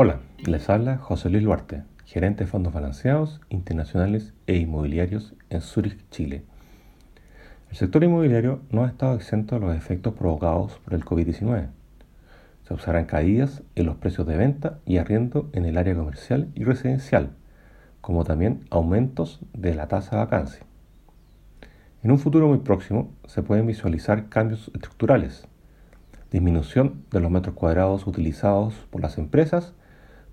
Hola, les habla José Luis Duarte, gerente de fondos balanceados, internacionales e inmobiliarios en Zurich, Chile. El sector inmobiliario no ha estado exento de los efectos provocados por el COVID-19. Se observan caídas en los precios de venta y arriendo en el área comercial y residencial, como también aumentos de la tasa de vacancia. En un futuro muy próximo se pueden visualizar cambios estructurales, disminución de los metros cuadrados utilizados por las empresas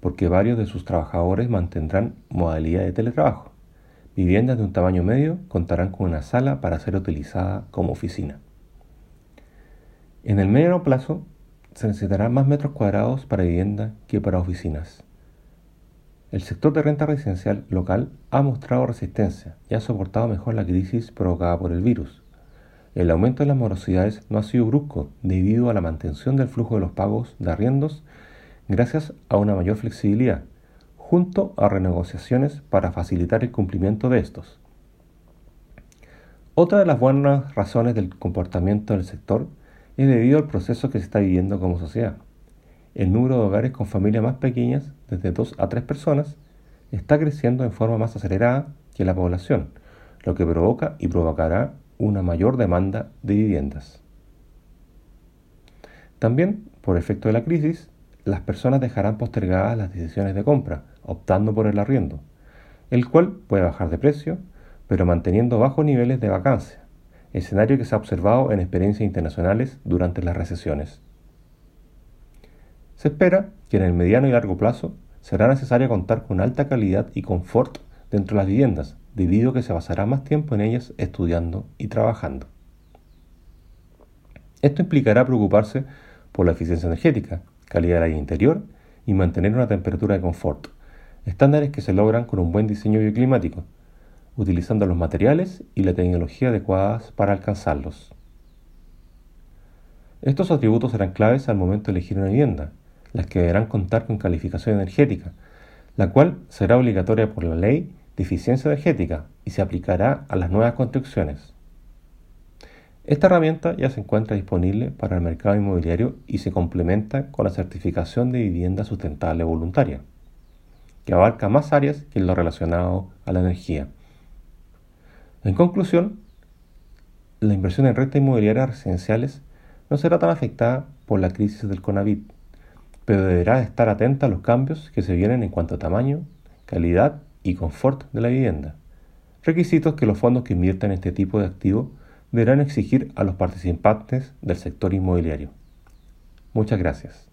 porque varios de sus trabajadores mantendrán modalidad de teletrabajo. Viviendas de un tamaño medio contarán con una sala para ser utilizada como oficina. En el mediano plazo se necesitarán más metros cuadrados para vivienda que para oficinas. El sector de renta residencial local ha mostrado resistencia y ha soportado mejor la crisis provocada por el virus. El aumento de las morosidades no ha sido brusco debido a la mantención del flujo de los pagos de arriendos gracias a una mayor flexibilidad, junto a renegociaciones para facilitar el cumplimiento de estos. Otra de las buenas razones del comportamiento del sector es debido al proceso que se está viviendo como sociedad el número de hogares con familias más pequeñas, desde 2 a 3 personas, está creciendo en forma más acelerada que la población, lo que provoca y provocará una mayor demanda de viviendas. También, por efecto de la crisis, las personas dejarán postergadas las decisiones de compra, optando por el arriendo, el cual puede bajar de precio, pero manteniendo bajos niveles de vacancia, escenario que se ha observado en experiencias internacionales durante las recesiones. Se espera que en el mediano y largo plazo será necesario contar con alta calidad y confort dentro de las viviendas, debido a que se basará más tiempo en ellas estudiando y trabajando. Esto implicará preocuparse por la eficiencia energética, calidad del aire interior y mantener una temperatura de confort, estándares que se logran con un buen diseño bioclimático, utilizando los materiales y la tecnología adecuadas para alcanzarlos. Estos atributos serán claves al momento de elegir una vivienda, las que deberán contar con calificación energética, la cual será obligatoria por la ley de eficiencia energética y se aplicará a las nuevas construcciones. Esta herramienta ya se encuentra disponible para el mercado inmobiliario y se complementa con la certificación de vivienda sustentable voluntaria, que abarca más áreas que lo relacionado a la energía. En conclusión, la inversión en renta inmobiliaria residenciales no será tan afectada por la crisis del Conavit, pero deberá estar atenta a los cambios que se vienen en cuanto a tamaño, calidad y confort de la vivienda. Requisitos que los fondos que invierten en este tipo de activos deberán exigir a los participantes del sector inmobiliario. Muchas gracias.